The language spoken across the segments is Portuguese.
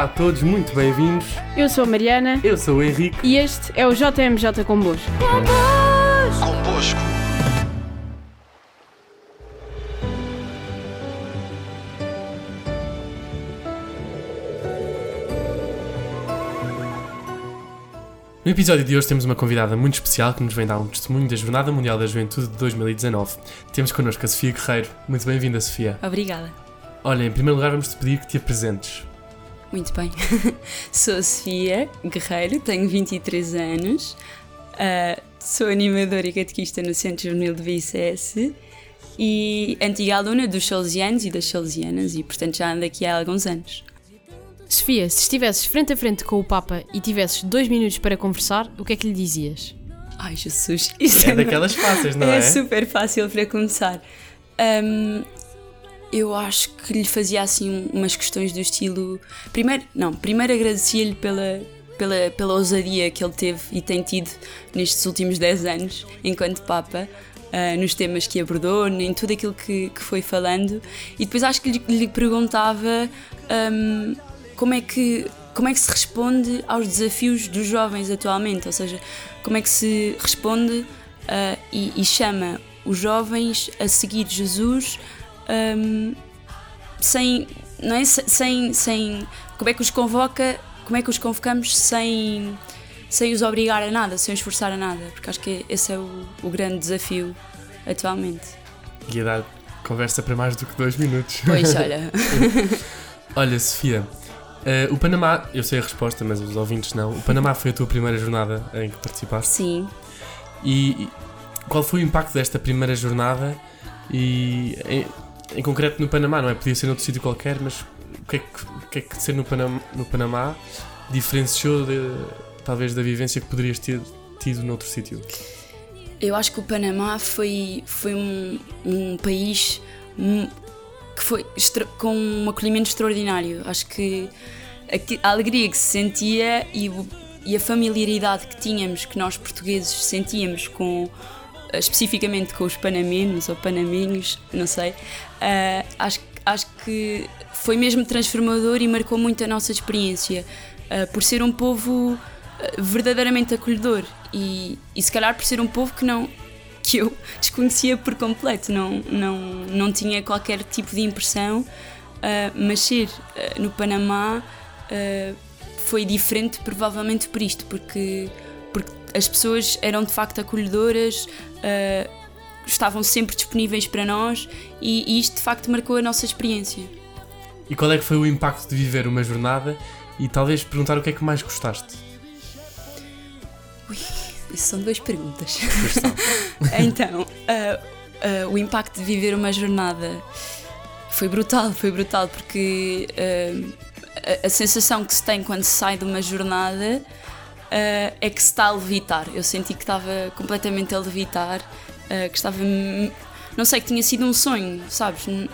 Olá a todos, muito bem-vindos. Eu sou a Mariana Eu sou o Henrique. e este é o JMJ Convosco. Convosco. No episódio de hoje temos uma convidada muito especial que nos vem dar um testemunho da Jornada Mundial da Juventude de 2019. Temos connosco a Sofia Guerreiro. Muito bem-vinda, Sofia. Obrigada. Olha, em primeiro lugar vamos te pedir que te apresentes. Muito bem. sou a Sofia Guerreiro, tenho 23 anos, ah, sou animadora e catequista no Centro Juvenil de VICS e antiga aluna dos Salesianos e das Salesianas e, portanto, já ando aqui há alguns anos. Sofia, se estivesses frente a frente com o Papa e tivesses dois minutos para conversar, o que é que lhe dizias? Ai, Jesus, isso É daquelas fáceis, não é? É super fácil para começar. Hum, eu acho que lhe fazia assim umas questões do estilo. Primeiro, não, primeiro agradecia-lhe pela, pela, pela ousadia que ele teve e tem tido nestes últimos 10 anos enquanto Papa. ah, nos temas que abordou, em tudo aquilo que, que foi falando, e depois acho que lhe, lhe perguntava hum, como é que como é que se responde aos desafios dos jovens atualmente, ou seja, como é que se responde ah, e, e chama os jovens a seguir Jesus hum, sem, não é? Se- sem, sem como é que os convoca, como é que os convocamos sem, sem os obrigar a nada, sem os forçar a nada, porque acho que esse é o, o grande desafio atualmente. Ia dar conversa para mais do que dois minutos. Pois olha, Olha, Sofia, eh, o Panamá, eu sei a resposta, mas os ouvintes não. O Panamá foi a tua primeira jornada em que participaste. sim. E e qual foi o impacto desta primeira jornada? E em, em concreto no Panamá, não é? Podia ser noutro sítio qualquer, mas o que é que, o que, é que ser no Panamá, no Panamá diferenciou de, talvez da vivência que poderias ter tido noutro sítio? Eu acho que o Panamá foi, foi um, um país que foi com um acolhimento extraordinário. Acho que a, a alegria que se sentia e, e a familiaridade que tínhamos, que nós portugueses sentíamos com especificamente com os panamenos ou panamenhos, não sei, eh, acho, acho que foi mesmo transformador e marcou muito a nossa experiência eh, por ser um povo eh, verdadeiramente acolhedor e, e se calhar por ser um povo que não que eu desconhecia por completo, não, não, não tinha qualquer tipo de impressão, eh, mas ser eh, no Panamá eh, foi diferente provavelmente por isto, porque, porque as pessoas eram de facto acolhedoras, eh, estavam sempre disponíveis para nós e, e isto de facto marcou a nossa experiência. E qual é que foi o impacto de viver uma jornada? E talvez perguntar o que é que mais gostaste. Isso são duas perguntas. Então, ah, ah, o impacto de viver uma jornada foi brutal, foi brutal, porque a, a sensação que se tem quando se sai de uma jornada ah, é que se está a levitar. Eu senti que estava completamente a levitar, ah, que estava. Não sei, que tinha sido um sonho, sabes? N-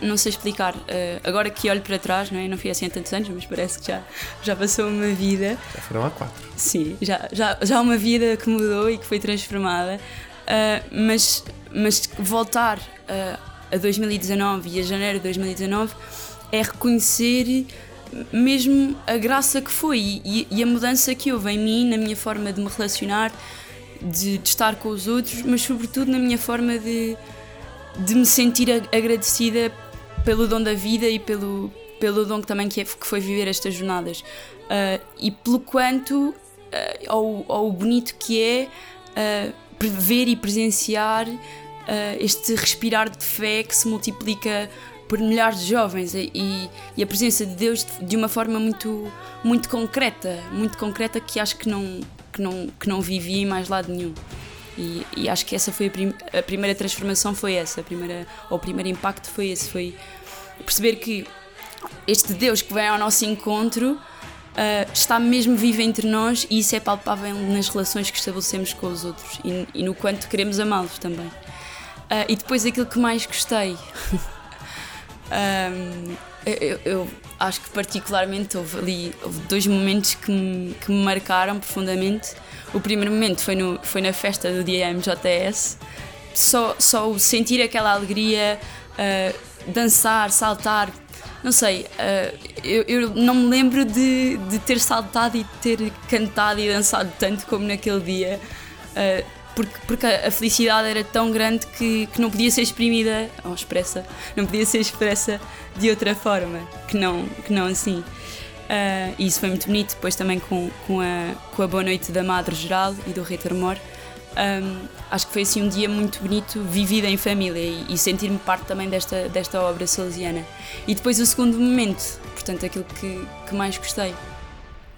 não sei explicar. Ah, agora que olho para trás, não, é? não fui assim há tantos anos, mas parece que já, já passou uma vida. Já foram há quatro. Sim, já, já, já uma vida que mudou e que foi transformada, mas, mas voltar a 2019 e a janeiro de 2019 é reconhecer mesmo a graça que foi e, e a mudança que houve em mim, na minha forma de me relacionar, de, de estar com os outros, mas sobretudo na minha forma de, de me sentir agradecida pelo dom da vida e pelo, pelo dom que também que, é- que foi viver estas jornadas. Ah, e pelo quanto, ah, ao, ao bonito que é pre- ver e presenciar este respirar de fé que se multiplica por milhares de jovens e, e- a presença de Deus de, uma forma muito, muito concreta, muito concreta que acho que não, que não, que não vivi em mais lado nenhum. E, e acho que essa foi a, prim- a primeira transformação foi essa, a primeira, ou o primeiro impacto foi esse, foi perceber que este Deus que vem ao nosso encontro ah, está mesmo vivo entre nós e isso é palpável nas relações que estabelecemos com os outros e, e no quanto queremos amá-los também. Ah, e depois aquilo que mais gostei. Ahm, eu, eu acho que particularmente houve ali houve dois momentos que me, que me marcaram profundamente. O primeiro momento foi, no, foi na festa do dia MJS. Só, só sentir aquela alegria, ah, dançar, saltar, não sei, uh, eu, eu, não me lembro de, de ter saltado e ter cantado e dançado tanto como naquele dia, uh, porque, porque a felicidade era tão grande que, que não podia ser exprimida ou expressa, não podia ser expressa de outra forma que não, que não assim. Uh, e isso foi muito bonito, depois também com, com, a, com a Boa Noite da Madre Geral e do Rei Termor. Um, acho que foi assim um dia muito bonito, vivido em família e, e sentir-me parte também desta, desta obra salesiana. E depois o segundo momento, portanto, aquilo que, que mais gostei,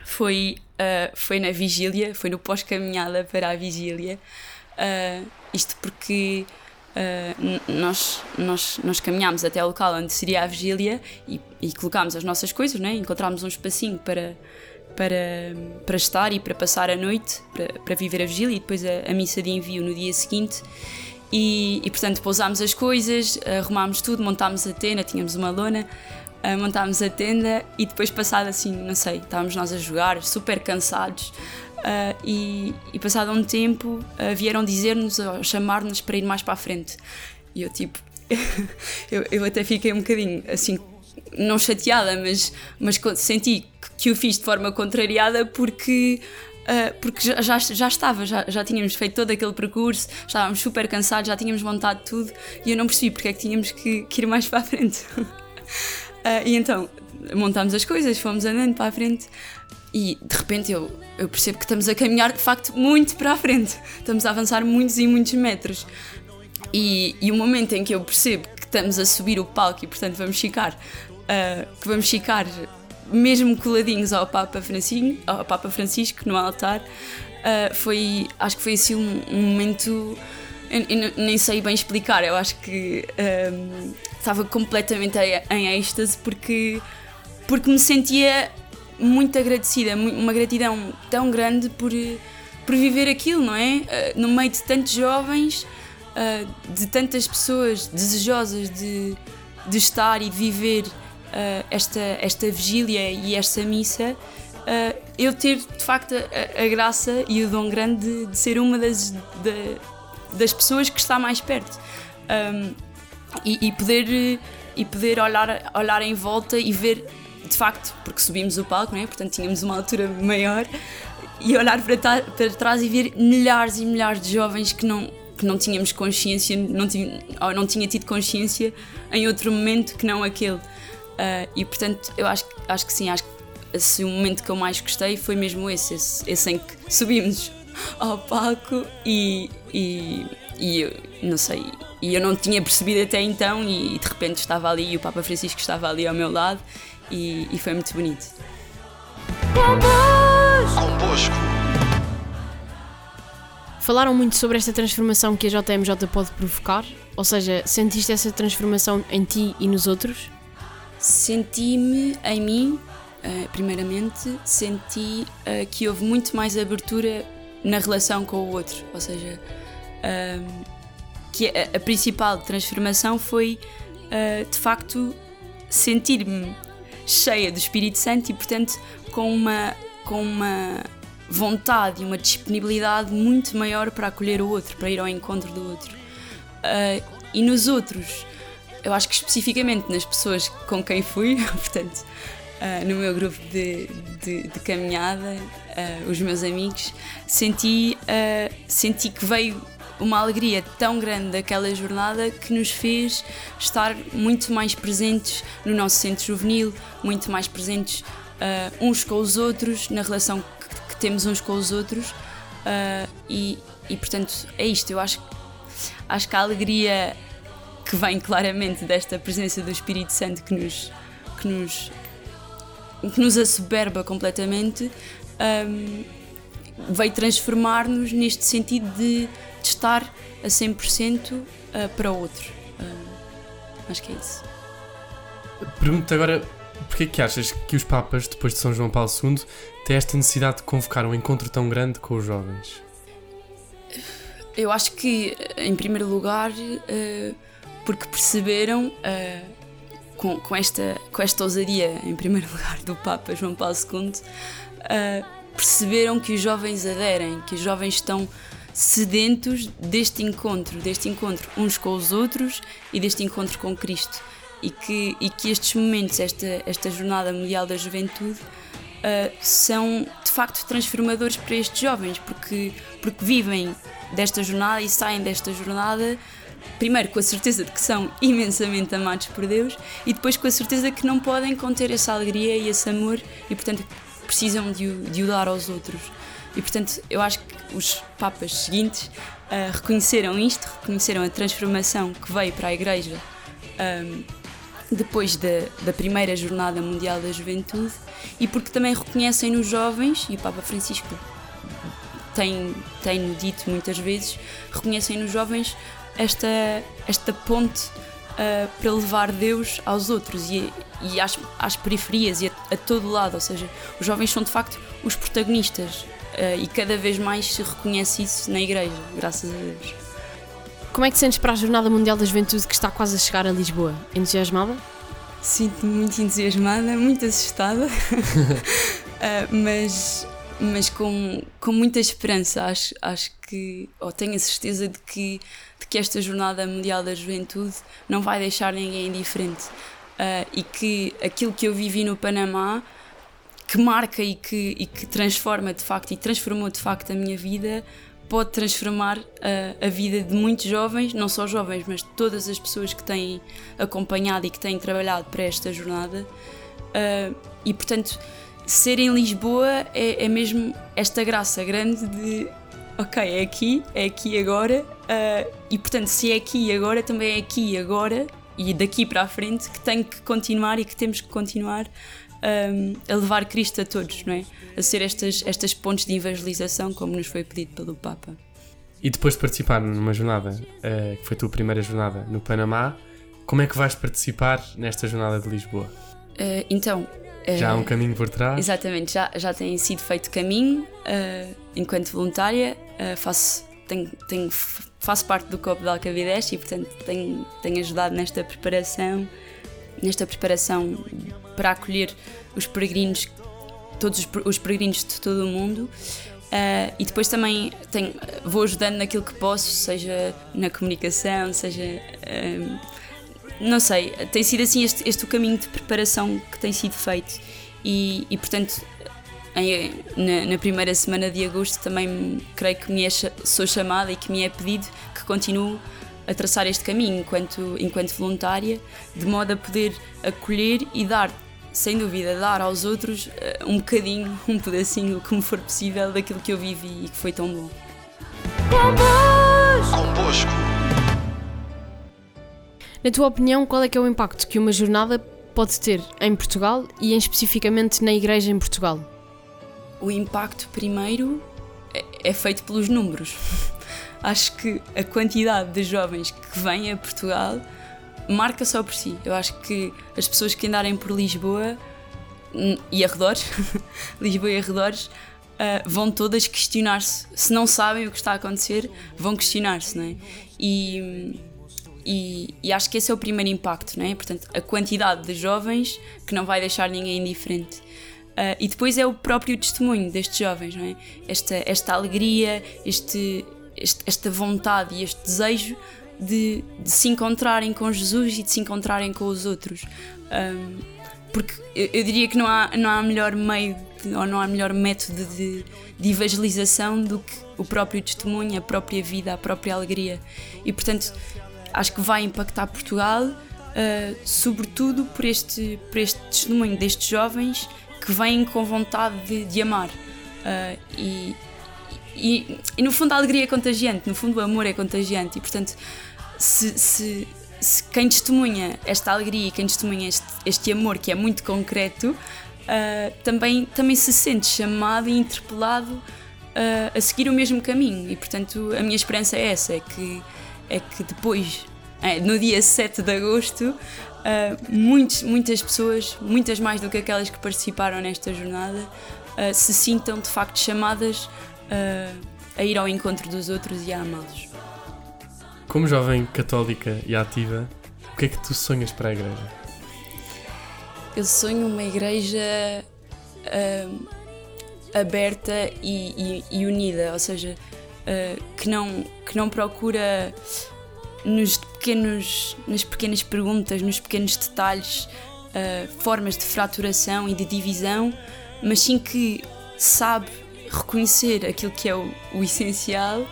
foi, uh, foi na vigília, foi no pós-caminhada para a vigília. Uh, isto porque uh, nós, nós, nós caminhámos até o local onde seria a vigília e, e colocámos as nossas coisas, né? encontramos um espacinho para para, para estar e para passar a noite, para, para viver a vigília e depois a, a missa de envio no dia seguinte. E, e, portanto pousámos as coisas, arrumámos tudo, montámos a tenda, tínhamos uma lona, uh, montámos a tenda e depois passado assim, não sei, estávamos nós a jogar, super cansados. Uh, e, e, passado um tempo uh, vieram dizer-nos, chamar-nos para ir mais para a frente. E eu tipo, eu, eu até fiquei um bocadinho assim não chateada, mas, mas senti que o fiz de forma contrariada porque. Uh, porque já, já, já, estava, já, já tínhamos feito todo aquele percurso, estávamos super cansados, já tínhamos montado tudo e eu não percebi porque é que tínhamos que, que ir mais para a frente. e então montámos as coisas, fomos andando para a frente e de repente eu, eu percebo que estamos a caminhar de facto muito para a frente, estamos a avançar muitos e muitos metros. E, e o momento em que eu percebo que estamos a subir o palco e portanto vamos ficar uh, que vamos ficar mesmo coladinhos ao Papa Francisco, ao Papa Francisco no altar, uh, foi, acho que foi assim um, um momento, eu, eu, nem sei bem explicar, eu acho que um, estava completamente em êxtase porque, porque me sentia muito agradecida, uma gratidão tão grande por, por viver aquilo, não é? Uh, no meio de tantos jovens, uh, de tantas pessoas desejosas de, de estar e de viver uh, esta, esta vigília e esta missa, eu ter de facto a, a, graça e o dom grande de, de ser uma das, de, das pessoas que está mais perto. Um, e, e, poder, e poder olhar, olhar em volta e ver, de facto, porque subimos o palco, não é? portanto tínhamos uma altura maior, e olhar para, para trás e ver milhares e milhares de jovens que não, que não tínhamos consciência, não tinha, ou não tinha tido consciência em outro momento que não aquele. Uh, e portanto, eu acho, acho que sim, acho que assim, o momento que eu mais gostei foi mesmo esse, esse, esse em que subimos ao palco e, e, e eu, não sei, e eu não tinha percebido até então e, e, de repente estava ali e o Papa Francisco estava ali ao meu lado e, e foi muito bonito. Convosco. Falaram muito sobre esta transformação que a JMJ pode provocar, ou seja, sentiste essa transformação em ti e nos outros? Senti-me em mim, uh, primeiramente, senti uh, que houve muito mais abertura na relação com o outro, ou seja, uh, que a, a, principal transformação foi eh, de facto sentir-me cheia do Espírito Santo e, portanto, com uma, com uma vontade e uma disponibilidade muito maior para acolher o outro, para ir ao encontro do outro. e nos outros, eu acho que especificamente nas pessoas com quem fui, portanto, uh, no meu grupo de, de, de caminhada, uh, os meus amigos, senti, uh, senti que veio uma alegria tão grande daquela jornada que nos fez estar muito mais presentes no nosso centro juvenil, muito mais presentes uns com os outros, na relação que, que temos uns com os outros. e, e portanto é isto, eu acho, acho que a alegria que vem claramente desta presença do Espírito Santo que nos, que nos, que nos assoberba completamente, um, veio transformar-nos neste sentido de, estar a 100% uh, para o outro. Uh, acho que é isso. Pergunto-te agora, porquê é que achas que os Papas, depois de São João Paulo II, têm esta necessidade de convocar um encontro tão grande com os jovens? Eu acho que, em primeiro lugar, uh, porque perceberam, uh, com, com, esta, com esta ousadia, em primeiro lugar, do Papa João Paulo II, uh, perceberam que os jovens aderem, que os jovens estão sedentos deste encontro, deste encontro uns com os outros e deste encontro com Cristo. e que, e que estes momentos, esta, esta Jornada Mundial da Juventude, uh, são de facto transformadores para estes jovens, porque, porque vivem desta jornada e saem desta jornada primeiro com a certeza de que são imensamente amados por Deus e depois com a certeza que não podem conter essa alegria e esse amor e portanto precisam de o, de o dar aos outros. E portanto eu acho que os papas seguintes uh, reconheceram isto, reconheceram a transformação que veio para a Igreja um, depois da, da primeira Jornada Mundial da Juventude e porque também reconhecem nos jovens, e o Papa Francisco tem, tem dito muitas vezes, reconhecem nos jovens esta, esta ponte uh, para levar Deus aos outros e, e às, às periferias e a, a, todo lado. Ou seja, os jovens são de facto os protagonistas e cada vez mais se reconhece isso na Igreja, graças a Deus. Como é que te sentes para a Jornada Mundial da Juventude que está quase a chegar a Lisboa? Entusiasmada? Sinto-me muito entusiasmada, muito assustada, uh, mas, mas com, com muita esperança. Acho, acho que, ou tenho a certeza de que, de que esta Jornada Mundial da Juventude não vai deixar ninguém indiferente uh, e que aquilo que eu vivi no Panamá, que marca e que, e que transforma de facto e transformou de facto a minha vida, pode transformar a, a vida de muitos jovens, não só jovens, mas de todas as pessoas que têm acompanhado e que têm trabalhado para esta jornada. Uh, e portanto, ser em Lisboa é, é, mesmo esta graça grande de ok, é aqui, é aqui agora, uh, e portanto, se é aqui agora, também é aqui agora e daqui para a frente que tem que continuar e que temos que continuar um, a levar Cristo a todos, não é? A ser estas, estas pontes de evangelização, como nos foi pedido pelo Papa. E depois de participar numa jornada, uh, que foi a tua primeira jornada no Panamá, como é que vais participar nesta jornada de Lisboa? Uh, então. Uh, já há um caminho por trás? Exatamente, já, já tem sido feito caminho. enquanto voluntária, faço, tenho, tenho, faço parte do Copo de Alcavidez e, portanto, tenho, tenho ajudado nesta preparação nesta preparação para acolher os peregrinos, todos os peregrinos de todo o mundo. Uh, e depois também tenho, vou ajudando naquilo que posso, seja na comunicação, seja. Uh, não sei, tem sido assim este, este o caminho de preparação que tem sido feito. E, e portanto, em, na, na, primeira semana de agosto também creio que me é, sou chamada e que me é pedido que continue a traçar este caminho enquanto, enquanto voluntária, de modo a poder acolher e dar, sem dúvida, dar aos outros uh, um bocadinho, um pedacinho, como for possível, daquilo que eu vivi e que foi tão bom. Convosco. Na tua opinião, qual é que é o impacto que uma jornada pode ter em Portugal e em especificamente na Igreja em Portugal? O impacto, primeiro, é, é feito pelos números acho que a quantidade de jovens que vêm a Portugal marca só por si. Eu acho que as pessoas que andarem por Lisboa hum, e arredores, Lisboa e arredores, uh, vão todas questionar-se. Se não sabem o que está a acontecer, vão questionar-se, não é? E, e, e, acho que esse é o primeiro impacto, não é? Portanto, a quantidade de jovens que não vai deixar ninguém indiferente. Uh, e depois é o próprio testemunho destes jovens, não é? Esta, esta alegria, este, este, esta vontade e este desejo de, de, se encontrarem com Jesus e de se encontrarem com os outros. Um, porque eu, eu, diria que não há, não há melhor meio de, ou não há melhor método de, de, evangelização do que o próprio testemunho, a própria vida, a própria alegria. E portanto, acho que vai impactar Portugal, uh, sobretudo por este, por este testemunho destes jovens que vêm com vontade de, de amar. Uh, e, e, e, no fundo a alegria é contagiante, no fundo o amor é contagiante. E portanto se, se, se quem testemunha esta alegria, quem testemunha este, este amor que é muito concreto, uh, também, também se sente chamado e interpelado uh, a seguir o mesmo caminho. E portanto a minha esperança é essa, é que, é que depois, é, no dia 7 de agosto, Uh, muitos, muitas pessoas, muitas mais do que aquelas que participaram nesta jornada, se sintam de facto chamadas a ir ao encontro dos outros e a amá-los. Como jovem católica e ativa, o que é que tu sonhas para a igreja? Eu sonho uma igreja uh, aberta e, e, e, unida, ou seja, uh, que, não, que não procura nos pequenos, nas pequenas perguntas, nos pequenos detalhes, uh, formas de fraturação e de divisão, mas sim que sabe reconhecer aquilo que é o, o essencial,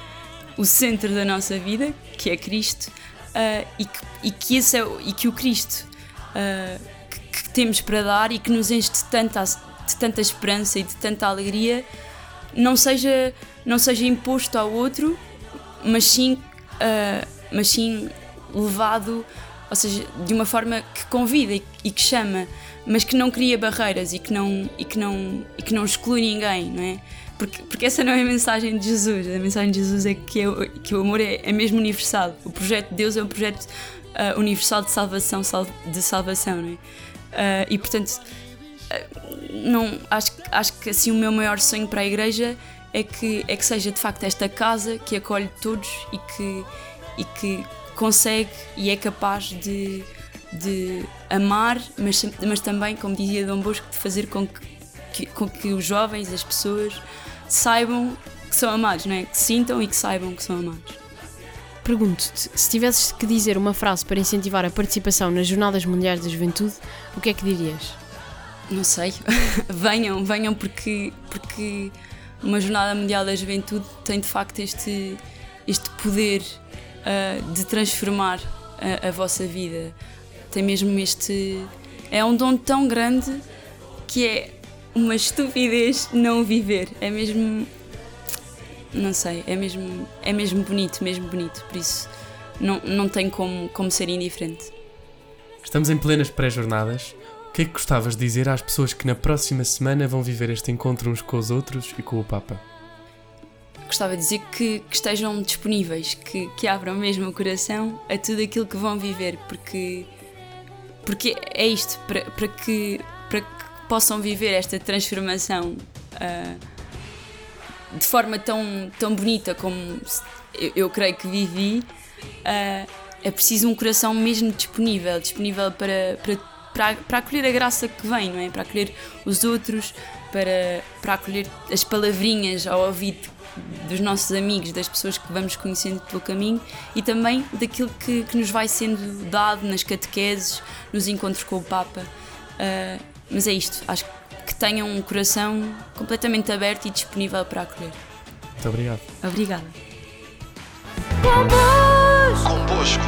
o centro da nossa vida, que é Cristo, uh, e, que, e, que esse é, e que o Cristo uh, que, que, temos para dar e que nos enche de tanta, de tanta esperança e de tanta alegria não seja, não seja imposto ao outro, mas sim, uh, mas sim levado, ou seja, de uma forma que convida e, e, que chama, mas que não cria barreiras e que não, e que não, e que não exclui ninguém, não é? Porque, porque essa não é a mensagem de Jesus. A mensagem de Jesus é que, é, que o amor é, é mesmo universal. O projeto de Deus é um projeto uh, universal de salvação, sal, de salvação, não é? Uh, e portanto, não, acho, acho que assim o meu maior sonho para a igreja é que, é que seja de facto esta casa que acolhe todos e que, e que consegue e é capaz de, de amar, mas, mas também, como dizia Dom Bosco, de fazer com que, que, com que os jovens, as pessoas, saibam que são amados, não é? que sintam e que saibam que são amados. Pergunto-te, se tivesses que dizer uma frase para incentivar a participação nas Jornadas Mundiais da Juventude, o que é que dirias? Não sei. venham, venham porque, porque uma Jornada Mundial da Juventude tem de facto este, este poder uh, de transformar a, a, vossa vida. Tem mesmo este. É um dom tão grande que é uma estupidez não viver. É mesmo. Não sei, é mesmo, é mesmo bonito, mesmo bonito. Por isso não, não tem como, como ser indiferente. Estamos em plenas pré-jornadas que é que gostavas de dizer às pessoas que na próxima semana vão viver este encontro uns com os outros e com o Papa? Gostava de dizer que, que estejam disponíveis, que, que abram mesmo o coração a tudo aquilo que vão viver, porque, porque é isto, para, para, que, para que possam viver esta transformação uh, de forma tão, tão bonita como eu, eu creio que vivi, uh, é preciso um coração mesmo disponível disponível para, para para, para acolher a graça que vem, não é? Para acolher os outros, para, para acolher as palavrinhas ao ouvido dos nossos amigos, das pessoas que vamos conhecendo pelo caminho e também daquilo que, que nos vai sendo dado nas catequeses, nos encontros com o Papa. Uh, mas é isto, acho que tenham um coração completamente aberto e disponível para acolher. Muito obrigado. Obrigada. Convosco.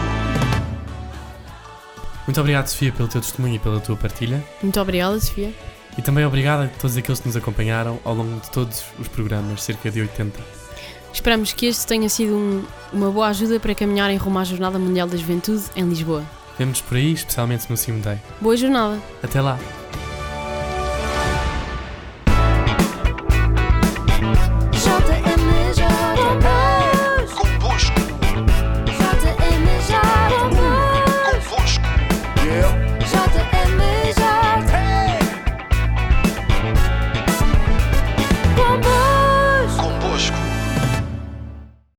Muito obrigado, Sofia, pelo teu testemunho e pela tua partilha. Muito obrigada, Sofia. E também obrigado a todos aqueles que nos acompanharam ao longo de todos os programas, cerca de 80. Esperamos que este tenha sido um, uma boa ajuda para caminharem rumo à Jornada Mundial da Juventude em Lisboa. Vemos por aí, especialmente no Cimo Day. Boa jornada! Até lá!